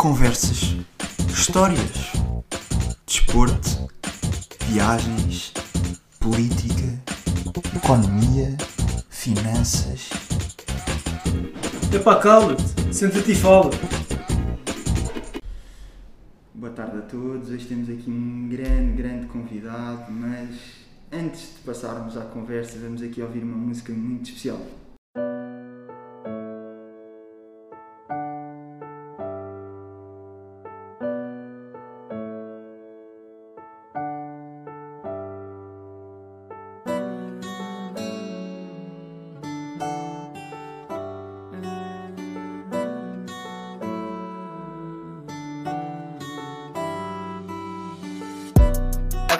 Conversas, histórias, desporto, viagens, política, economia, finanças. Epá, cala-te, senta-te e fala. Boa tarde a todos, hoje temos aqui um grande, grande convidado, mas antes de passarmos à conversa, vamos aqui ouvir uma música muito especial.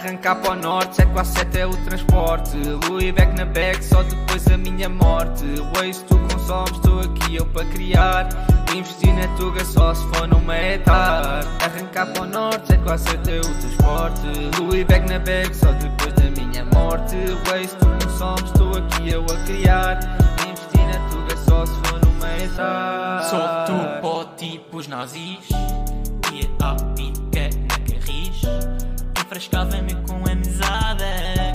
Arrancar para o norte, 7 a 7 é o transporte. Louis back na bag, só depois a minha morte. Waze tu consomes, estou aqui eu para criar. Investir na tuga só se for numa etar. Arrancar para o norte, 7 a 7 é o transporte. Louis back na bag, só depois da minha morte. Waze tu consomes, estou aqui eu a criar. Investir na tuga só se for numa etar. O pó tipo os nazis na carris Enfrascava-me com amizade.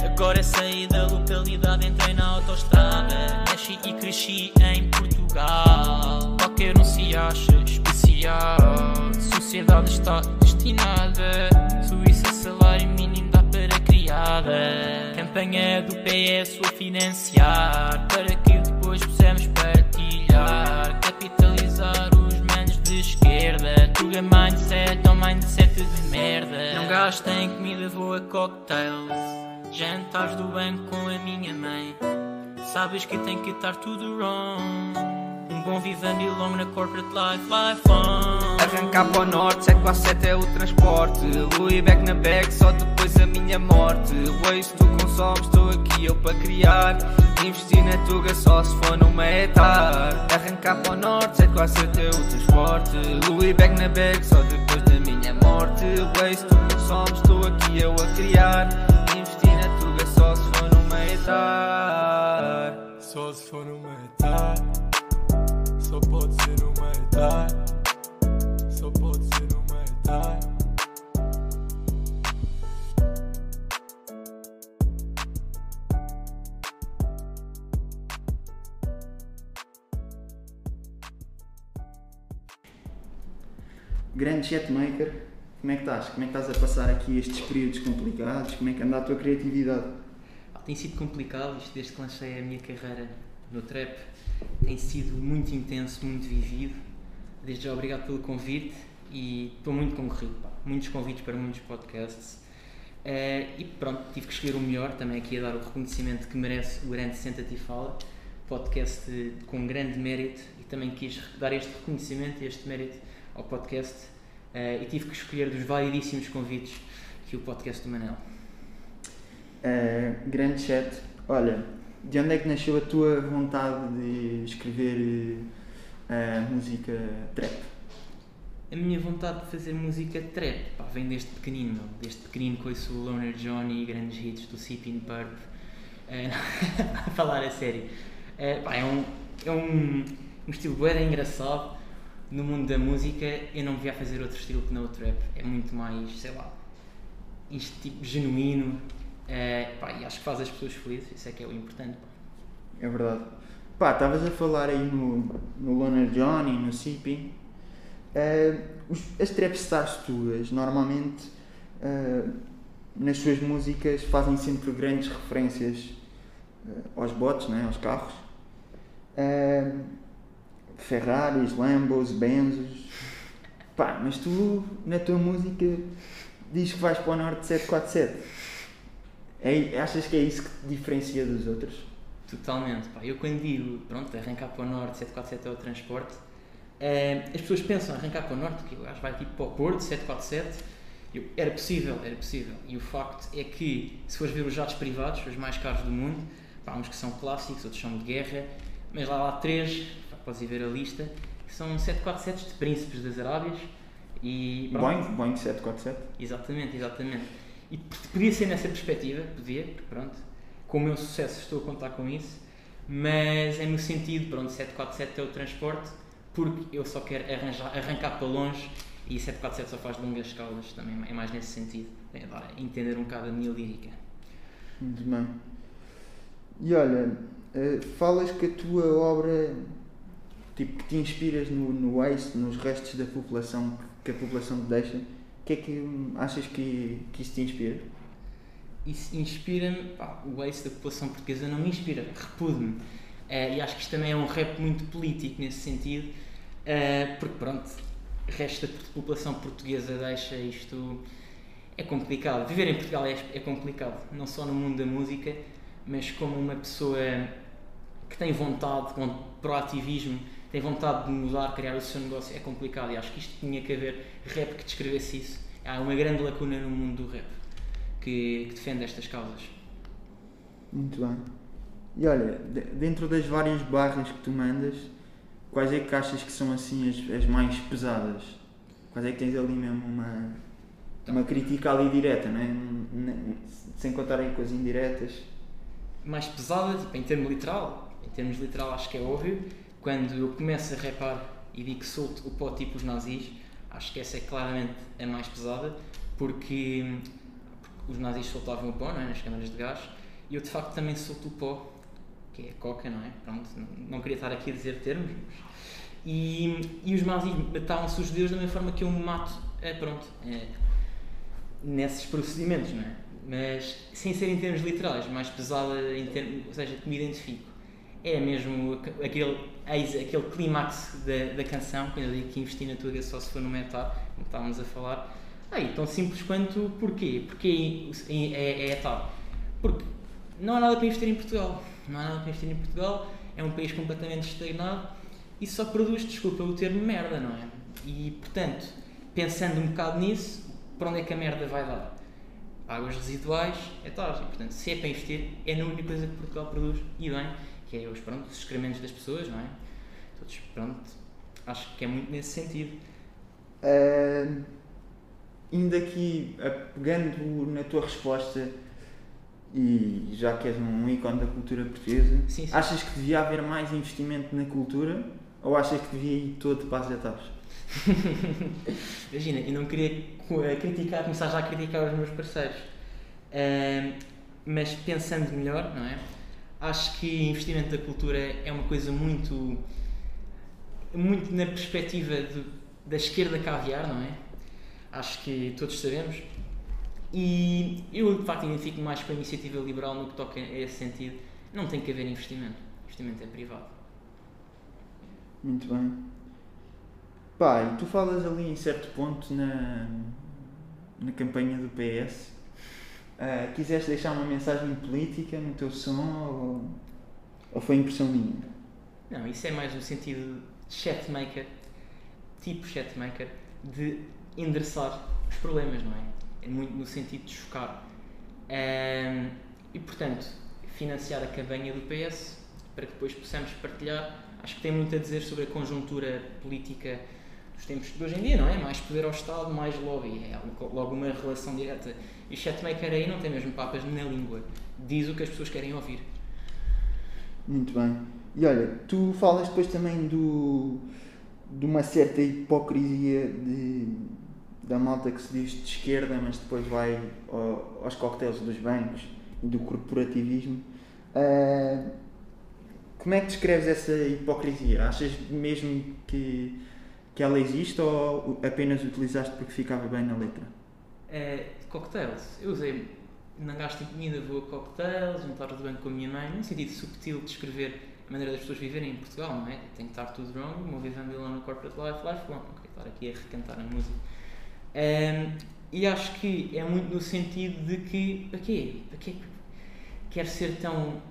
Agora saí da localidade, entrei na autostrada Nasci e cresci em Portugal. Qualquer um se acha especial. Sociedade está destinada. Suíça salário mínimo dá para criada. Campanha do PS a financiar. Para que depois possamos partilhar. Capitalizar de esquerda. Tuga mindset ou mindset de merda. Não gasto em comida, vou a cocktails Jantares do banco com a minha mãe. Sabes que tem que estar tudo wrong bom vivendo e longo na corporate life, life on. Arrancar para o norte, 7 a 7 é o transporte. Louis back na bag, só depois a minha morte. Waze tu consomes, estou aqui eu para criar. Investir na tuga só se for numa etar. Arrancar para o norte, 7 a 7 é o transporte. Louis back na bag, só depois da minha morte. Waze tu consomes, estou aqui eu a criar. Investir na tuga só se for numa etar. Só se for numa etar. Só pode ser numa etar. Só pode ser numa etar. Grande chatmaker, como é que estás? Como é que estás a passar aqui estes períodos complicados? Como é que anda a tua criatividade? Ah, Tem sido complicado isto desde que lancei a minha carreira no trap. Tem sido muito intenso, muito vivido. Desde já obrigado pelo convite e estou muito concorrido. pá. Muitos convites para muitos podcasts. Eh, e pronto, tive que escolher o melhor, também aqui a dar o reconhecimento que merece o grande Senta-te e Fala, podcast com grande mérito e também quis dar este reconhecimento e este mérito ao podcast eh, e tive que escolher dos variedíssimos convites que o podcast do Manel. Uh, grande chat, olha, de onde é que nasceu a tua vontade de escrever uh, música trap? A minha vontade de fazer música trap pá, vem desde pequenino, meu. desde pequenino que ouço o Loner Johnny e grandes hits do Sipping Purp. Eh, a falar a sério. Eh, pá, é um, é um, um estilo bem engraçado. No mundo da música eu não via a fazer outro estilo que não o trap. É muito mais, sei lá, isto tipo genuíno. eh, pá, e acho que faz as pessoas felizes, isso é que é o importante. pá. É verdade. Pá, estavas a falar aí no, no Loner Johnny, no Sipping. Uh, os- as trap stars tuas, normalmente, uh, nas suas músicas, fazem sempre grandes referências uh, aos bots, né, aos carros. Ferraris, Lambos, Benzos. Pá, mas tu, na tua música, dizes que vais para o Norte 747. É, achas que é isso que te diferencia dos outros? Totalmente, pá. Eu quando digo, pronto, arrancar para o norte, 747 é o transporte, eh, as pessoas pensam arrancar para o norte, que o gajo vai tipo para o Porto, 747, eu, era possível, era possível. E o facto é que, se fores ver os jatos privados, os mais caros do mundo, pá, uns que são clássicos, outros são de guerra, mas lá há três, pá, podes ir ver a lista, que são 747 de príncipes das Arábias, e pronto, Boeing, Boeing 747. Exatamente, exatamente. E podia ser nessa perspectiva, podia, pronto, com o meu sucesso estou a contar com isso, mas é no sentido, pronto, 747 é o transporte, porque eu só quero arranjar, arrancar para longe E 747 só faz longas escalas, também é mais nesse sentido. É dar entender um bocado a minha lírica. Muito bem. E olha, eh, falas que a tua obra, tipo, que te inspiras no, no waste, nos restos da população que a população te deixa, o que é que hum, achas que, que isso te inspira? Isso inspira-me, o ace da população portuguesa não me inspira, repude-me. Eh, e acho que isto também é um rap muito político nesse sentido, eh, porque pronto, o resto da população portuguesa deixa isto. É complicado. Viver em Portugal é, é complicado, não só no mundo da música, mas como uma pessoa que tem vontade, com proativismo, tem vontade de mudar, criar o seu negócio, é complicado. E acho que isto tinha que haver rap que descrevesse isso. Há uma grande lacuna no mundo do rap que, que defende estas causas. Muito bem. E olha, de- dentro das várias barras que tu mandas, quais é que achas que são assim as, as mais pesadas? Quais é que tens ali mesmo uma, uma crítica ali direta, não é? Sem contar aí com as indiretas. mais pesada, tipo, em termos literal, em termos literal acho que é óbvio, quando eu começo a rapar e digo que solto o pó tipo os nazis, acho que essa é claramente a mais pesada, porque os nazis soltavam o pó não é, nas câmaras de gás, e eu de facto também solto o pó, que é a coca, não é? Pronto, não, não queria estar aqui a dizer termos, mas... E, e os nazis matavam-se os judeus da mesma forma que eu me mato, é, pronto, é, nesses procedimentos, não é? Mas sem ser em termos literais, mais pesada em termos, ou seja, que me identifico. É mesmo aqu- aquele, aquele clímax da, da canção, quando eu digo que investi na tua só se for no metal, como estávamos a falar. Aí, tão simples quanto porquê? Porque é, é, é tal. Porque não há nada para investir em Portugal. Não há nada para investir em Portugal. É um país completamente estagnado e só produz, desculpa o termo, merda, não é? E, portanto, pensando um bocado nisso, para onde é que a merda vai dar? Águas residuais, é tal. E, portanto, se é para investir, é na única coisa que Portugal produz, e bem, que é os, pronto, os excrementos das pessoas, não é? Todos, pronto, acho que é muito nesse sentido. Ah, indo aqui, ah, pegando na tua resposta, e já que és um ícone da cultura portuguesa, Sim, sim. achas que devia haver mais investimento na cultura ou achas que devia ir todo para as etapas? Imagina, eu não queria eh, criticar, começar já a criticar os meus parceiros. Ahm, mas pensando melhor, não é? Acho que investimento da cultura é uma coisa muito. muito na perspectiva do- da esquerda caviar, não é? Acho que todos sabemos. E eu, de facto, identifico mais com a iniciativa liberal no que toca a esse sentido. Não tem que haver investimento. Investimento é privado. Muito bem. E tu falas ali em certo ponto na, na campanha do PS. Ah, quiseste deixar uma mensagem política no teu som ou, ou foi impressão minha? Não, isso é mais no sentido de chatmaker, tipo chatmaker, de endereçar os problemas, não é? É muito no sentido de chocar. Ahm, e, portanto, financiar a campanha do PS para que depois possamos partilhar. Acho que tem muito a dizer sobre a conjuntura política dos tempos de hoje em dia, não é? Mais poder ao Estado, mais lobby. É logo uma relação direta. E chatmaker aí não tem mesmo papas na língua. Diz o que as pessoas querem ouvir. Muito bem. E olha, tu falas depois também do, de uma certa hipocrisia de, da malta que se diz de esquerda, mas depois vai ao- aos coquetéis dos bancos e do corporativismo. Ah, como é que descreves essa hipocrisia? Achas mesmo que, que ela existe ou apenas utilizaste porque ficava bem na letra? É, cocktails. Eu usei, não gasto em comida, vou a cocktails, jantar de banco com a minha mãe, num sentido subtil de descrever a maneira das pessoas viverem em Portugal, não é? Tem que estar tudo wrong, o meu vivendo lá no corporate life, life long, quero estar aqui a recantar a música. Ehm, e acho que é muito no sentido de que, para quê? Para quê que quer ser tão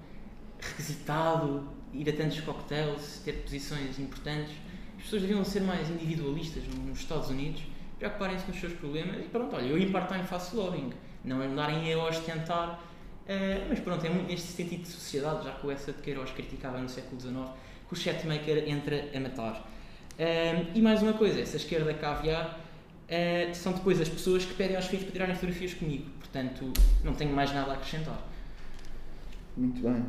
requisitado, ir a tantos cocktails, ter posições importantes? As pessoas deviam ser mais individualistas nos Estados Unidos, preocuparem-se com os seus problemas e pronto, olha, eu em part-time faço lobbying, não é andarem a ostentar, eh, mas pronto, é muito neste sentido de sociedade, já que o Essa de Queiroz criticava no século XIX, que o chatmaker entra a matar. Eh, e mais uma coisa, essa esquerda caviar eh, são depois as pessoas que pedem aos filhos para tirarem fotografias comigo, portanto não tenho mais nada a acrescentar. Muito bem.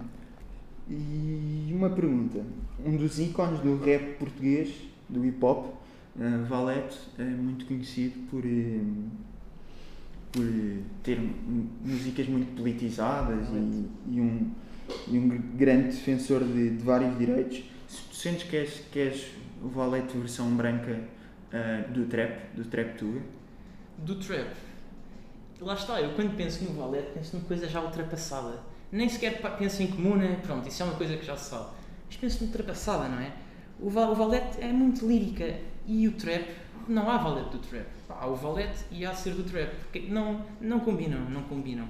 E uma pergunta. Um dos ícones do rap português, do hip hop, Uh, Valete é muito conhecido por, eh, por eh, ter músicas muito politizadas e, e um, e um gr- grande defensor de, de vários direitos. Se tu sentes que és, que és o Valete versão branca uh, do trap, do trap tour, Do trap. Lá está, eu quando penso no Valete, penso numa coisa já ultrapassada. Nem sequer penso em comuna, pronto, isso é uma coisa que já se sabe. Mas penso no ultrapassada, não é? O, Val, o Valete é muito lírica e o trap, não há Valete do trap. Há o Valete e há ser do trap, porque não, não combinam, não combinam.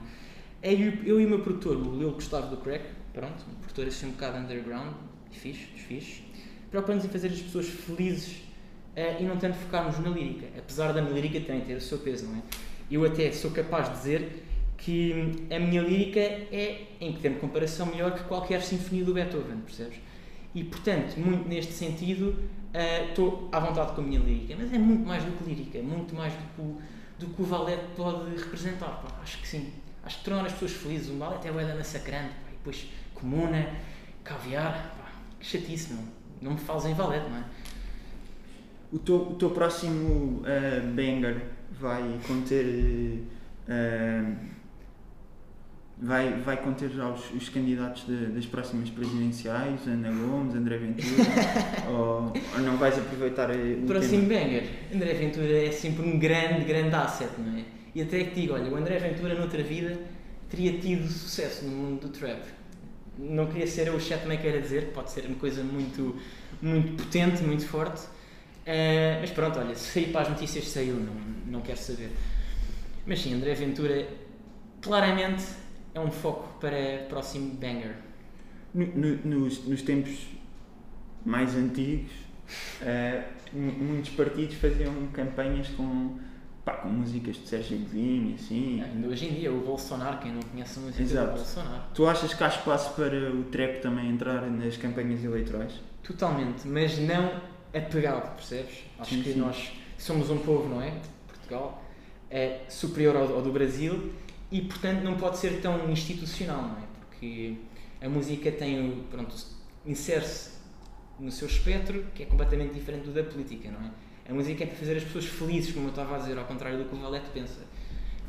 É eu, e o meu produtor, o Lil Gustavo do Crack, pronto, um produtor assim um bocado underground, fixe, fixe, preocupamos em fazer as pessoas felizes eh, e não tanto focarmos na lírica, apesar da minha lírica também ter o seu peso, não é? Eu até sou capaz de dizer que a minha lírica é, em termos de comparação, melhor que qualquer sinfonia do Beethoven, percebes? E, portanto, muito neste sentido, eh, estou à vontade com a minha lírica, mas é muito mais do que lírica, muito mais do que o, do que o Valete pode representar, pá. acho que sim. Acho que tornar as pessoas felizes, o Valete é o da massacrante, pá. e depois comuna, caviar, pá. que chatice, não, me fales em Valete, não é? O teu, o teu próximo uh, banger vai conter. uh, vai, vai conter já os, os candidatos de- das próximas presidenciais, Ana Gomes, André Ventura, ou, ou não vais aproveitar eh, o Próximo tema? banger, André Ventura é sempre um grande, grande asset, não é? E até que digo, olha, o André Ventura noutra vida teria tido sucesso no mundo do trap. Não queria ser eu o chatmaker a dizer, pode ser uma coisa muito, muito potente, muito forte. Eh, mas pronto, olha, se sair para as notícias saiu, não, não quero saber. Mas sim, André Ventura claramente é um foco para o próximo banger. No- no- nos, nos tempos mais antigos, mu- muitos partidos faziam campanhas com, pá, com músicas de Sérgio Godinho, assim. Ainda hoje em dia, o Bolsonaro, quem não conhece a música Exato. do Bolsonaro. Tu achas que há espaço para o trap também entrar nas campanhas eleitorais? Totalmente, mas não apegado, percebes? Acho Sim, que sim. nós somos um povo, não é? Portugal é superior ao, ao do Brasil e, portanto, não pode ser tão institucional, não é? Porque a música tem, pronto, insere-se no seu espectro que é completamente diferente do da política, não é? A música é para fazer as pessoas felizes, como eu estava a dizer, ao contrário do que o Valete pensa.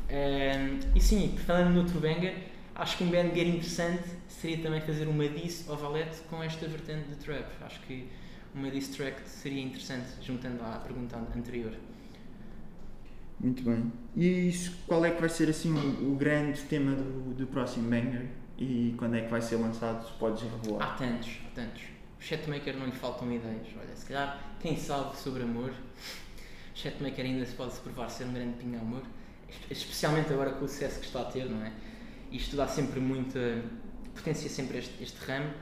Ahm, e sim, falando no banger, acho que um banger interessante seria também fazer uma diss ao Valete com esta vertente de trap. Acho que uma diss track seria interessante, juntando à pergunta anterior. Muito bem. E isso, qual é que vai ser assim o, o grande tema do, do próximo banger? E quando é que vai ser lançado? Se podes revelar. Há tantos, há tantos. O Chatmaker não lhe faltam ideias. Olha, se calhar, quem sabe sobre amor, o Chatmaker ainda se pode provar ser um grande pinga amor, especialmente agora com o sucesso que está a ter, não é? Isto dá sempre muita. potencia sempre este, este ramo.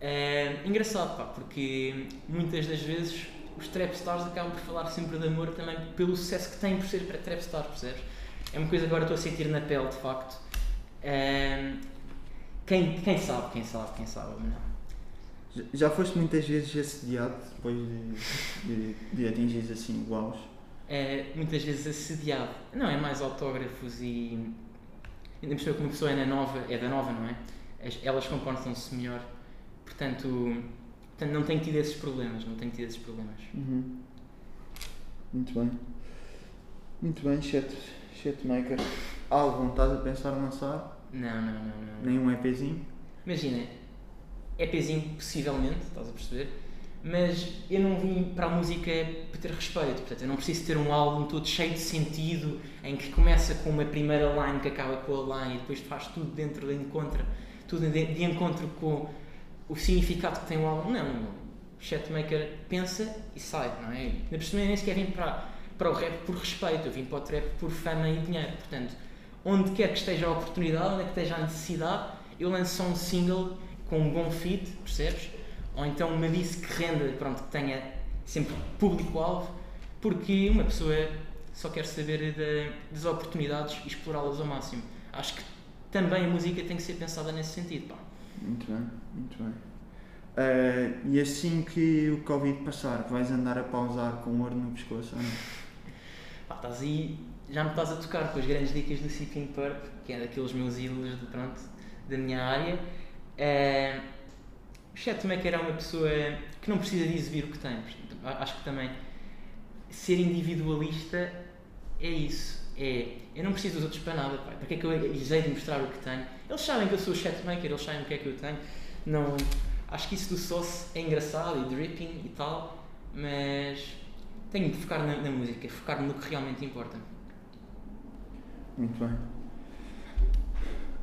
É engraçado, pá, porque muitas das vezes os trap stars acabam por falar sempre de amor também pelo sucesso que têm por ser trap stars, percebes? É uma coisa que agora estou a sentir na pele, de facto. É, quem, quem sabe, quem sabe, quem sabe, não. Já- foste muitas vezes assediado depois de, de, de atingires assim o auge? é muitas vezes assediado. Não, é mais autógrafos e. Ainda por cima, como a pessoa é, na nova, é da nova, não é? As- Elas comportam-se melhor. Portanto, portanto, não tenho tido esses problemas. Não tenho tido esses problemas. Uhum. Muito bem. Muito bem, chat, chatmaker. Álbum, estás a pensar em lançar? Não, não, não, não. Nem um EPzinho? Imagina, EPzinho possivelmente, estás a perceber? Mas eu não vim para a música para ter respeito, portanto eu não preciso ter um álbum todo cheio de sentido, em que começa com uma primeira line que acaba com a line e depois faz tudo dentro de encontro, tudo de encontro com o significado que tem o álbum. Não, o Chatmaker pensa e sai, não é? Ainda por nem sequer vim para, para o rap por respeito, eu vim para o trap por fama e dinheiro, portanto onde quer que esteja a oportunidade, onde quer que esteja a necessidade, eu lanço só um single com um bom fit, percebes? Ou então uma disse que renda, pronto, que tenha sempre público-alvo, porque uma pessoa só quer saber da- das oportunidades e explorá-las ao máximo. Acho que também a música tem que ser pensada nesse sentido, pá. Muito bem, muito bem. Ah, e assim que o Covid passar, vais andar a pausar com ouro no pescoço ou não? Pá, estás aí, já me estás a tocar com as grandes dicas do Seeking Purp, que é daqueles meus ídolos de, pronto, da minha área. Eh, o Chatmaker é uma pessoa que não precisa de exibir o que tem. Acho que também ser individualista é isso. É, eu não preciso dos outros para nada, pá. Para que é que eu hei de mostrar o que tenho? Eles sabem que eu sou o chatmaker, eles sabem o que é que eu tenho. Não, acho que isso do sauce é engraçado e dripping e tal, mas tenho de focar na, na música, focar no que realmente importa. Muito bem.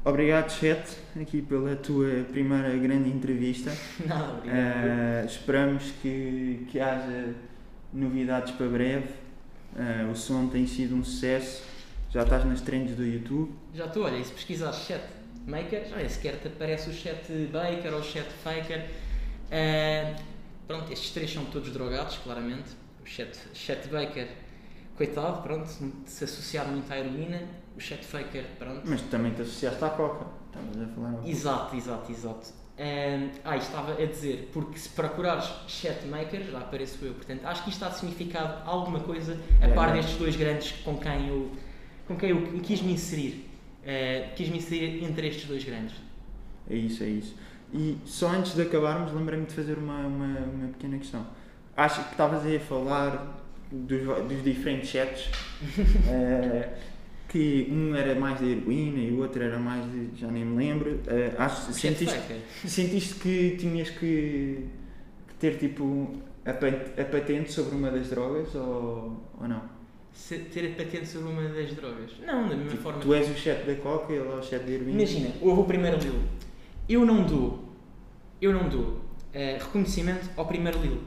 Obrigado, Chet, aqui pela tua primeira grande entrevista. Nada, obrigado. Eh, esperamos que, que haja novidades para breve. Eh, o som tem sido um sucesso. Já estás nas trends do YouTube. Já estou, olha, e se pesquisares chat maker, já nem sequer te aparece o chat baker ou o chat faker. Ah, pronto, estes três são todos drogados, claramente. O chat, chat baker, coitado, pronto, se associar muito à heroína. O chat faker, pronto. Mas também te associaste à Coca. Estavas a falar um. Exato, exato, exato. Ah, ah, estava a dizer, porque se procurares chatmaker, já apareço eu. Portanto, acho que isto está a significar alguma coisa a É, par é. destes dois grandes com quem eu, com quem eu quis me inserir. Ah, quis me inserir entre estes dois grandes. É isso, é isso. E só antes de acabarmos, lembrei-me de fazer uma, uma, uma pequena questão. Acho que estavas aí a falar dos, dos diferentes chats, eh, que um era mais de heroína e o outro era mais de. já nem me lembro. Eh, acho, sentiste, sentiste que tinhas que, que ter tipo a, a patente sobre uma das drogas ou, ou não? Ter a patente sobre uma das drogas. Não, da mesma Tipo, forma. tu és o chat da Coca e ele é o chat da heroína. Imagina, houve o primeiro Lil. Eu não dou, eu não dou eh, reconhecimento ao primeiro Lil.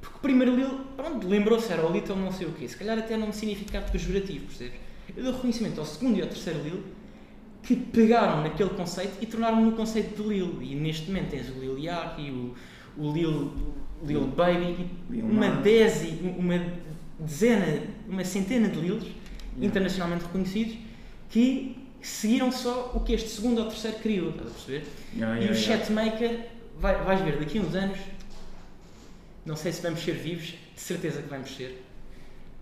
Porque o primeiro Lil, pronto, lembrou-se, era o Little não sei o quê. Se calhar até não significado pejorativo, percebes? Eu dou reconhecimento ao segundo e ao terceiro Lil que pegaram naquele conceito e tornaram no conceito de Lil. E neste momento tens o Lil Yachty, o, o Lil, Lil Baby, e Lil uma dezi, uma dezena, uma centena de Lils Yeah. internacionalmente reconhecidos que seguiram só o que este segundo ou terceiro criou, estás a perceber? Yeah, e yeah, o yeah. Chatmaker, vai, vais ver, daqui a uns anos, não sei se vamos ser vivos, de certeza que vamos ser.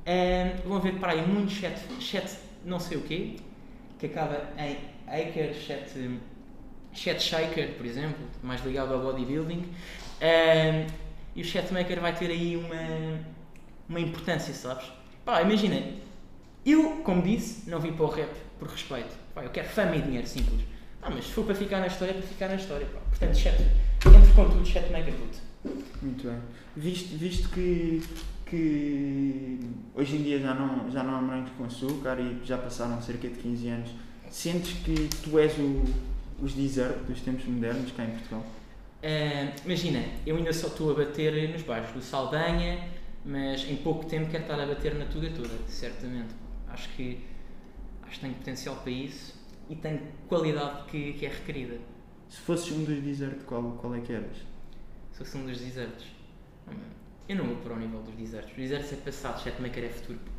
Ahm, vão ver para aí muito chat, chat não sei o quê, que acaba em Aker, chat, chat Shaker, por exemplo, mais ligado ao bodybuilding. Ahm, e o Chatmaker vai ter aí uma, uma importância, sabes? Pá, imagina, eu, como disse, não vim para o rap por respeito. Pá, eu quero fama e dinheiro, simples. Ah, mas se for para ficar na história, é para ficar na história. Pá. Portanto, chat, entre com tudo, Chatmaker, puto. Muito bem. Visto, visto que, que hoje em dia já não, já não há morangos com açúcar e já passaram cerca de 15 anos, sentes que tu és o, os desert dos tempos modernos cá em Portugal? Ah, imagina, eu ainda só estou a bater nos bairros do Saldanha, mas em pouco tempo quero estar a bater na Tuga toda, certamente. Acho que, acho que tenho potencial para isso e tenho qualidade que, que é requerida. Se fosses um dos desert, qual, qual é que eras? Se fosse um dos desertos. Eu não vou para o nível dos desertos. Os desertos é passado, Chatmaker é futuro. puto.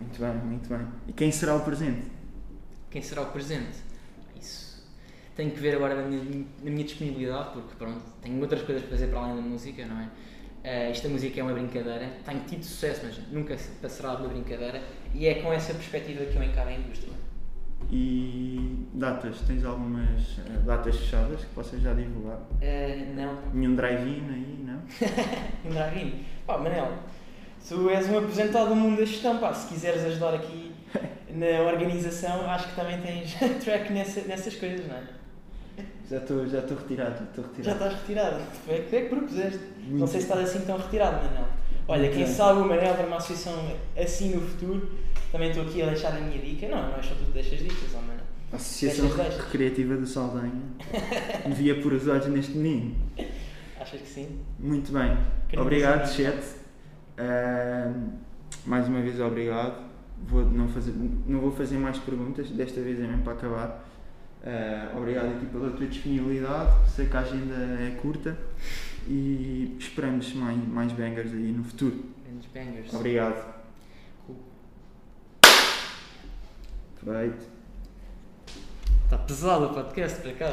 Muito bem, muito bem. E quem será o presente? Quem será o presente? Isso. Tenho que ver agora na minha, na minha disponibilidade, porque pronto, tenho outras coisas para fazer para além da música, não é? Eh, esta música é uma brincadeira, tenho tido sucesso, mas nunca passará de uma brincadeira, e é com essa perspectiva que eu encaro a indústria. E datas? Tens algumas eh, datas fechadas que possas já divulgar? Eh, não, Nenhum drive-in aí, não? um drive-in. Pá, Manel, tu és um aposentado do mundo da gestão, pá, se quiseres ajudar aqui na organização, acho que também tens track nessa, nessas coisas, não é? Já estou já estou retirado, já retirado. estás retirado. Tu é que, é que propuseste. Não Muito sei se estás assim tão retirado, Manel. Olha, quem bem. sabe o Manel para uma associação assim no futuro, também estou aqui a deixar a minha dica. Não, não é só tu que deixas dicas, ó Manel. A Associação Deixas. Recreativa do Saldanha devia pôr os olhos neste menino. Achas que sim? Muito bem. Obrigado, chat. Ahm, mais uma vez, obrigado. Vou não, fazer, não vou fazer mais perguntas, desta vez é mesmo para acabar. Ah, obrigado aqui pela tua disponibilidade. Sei que a agenda é curta e esperamos mais, mais bangers aí no futuro. Grandes bangers. Obrigado. Cool. Feito. Está pesado o podcast, por acaso.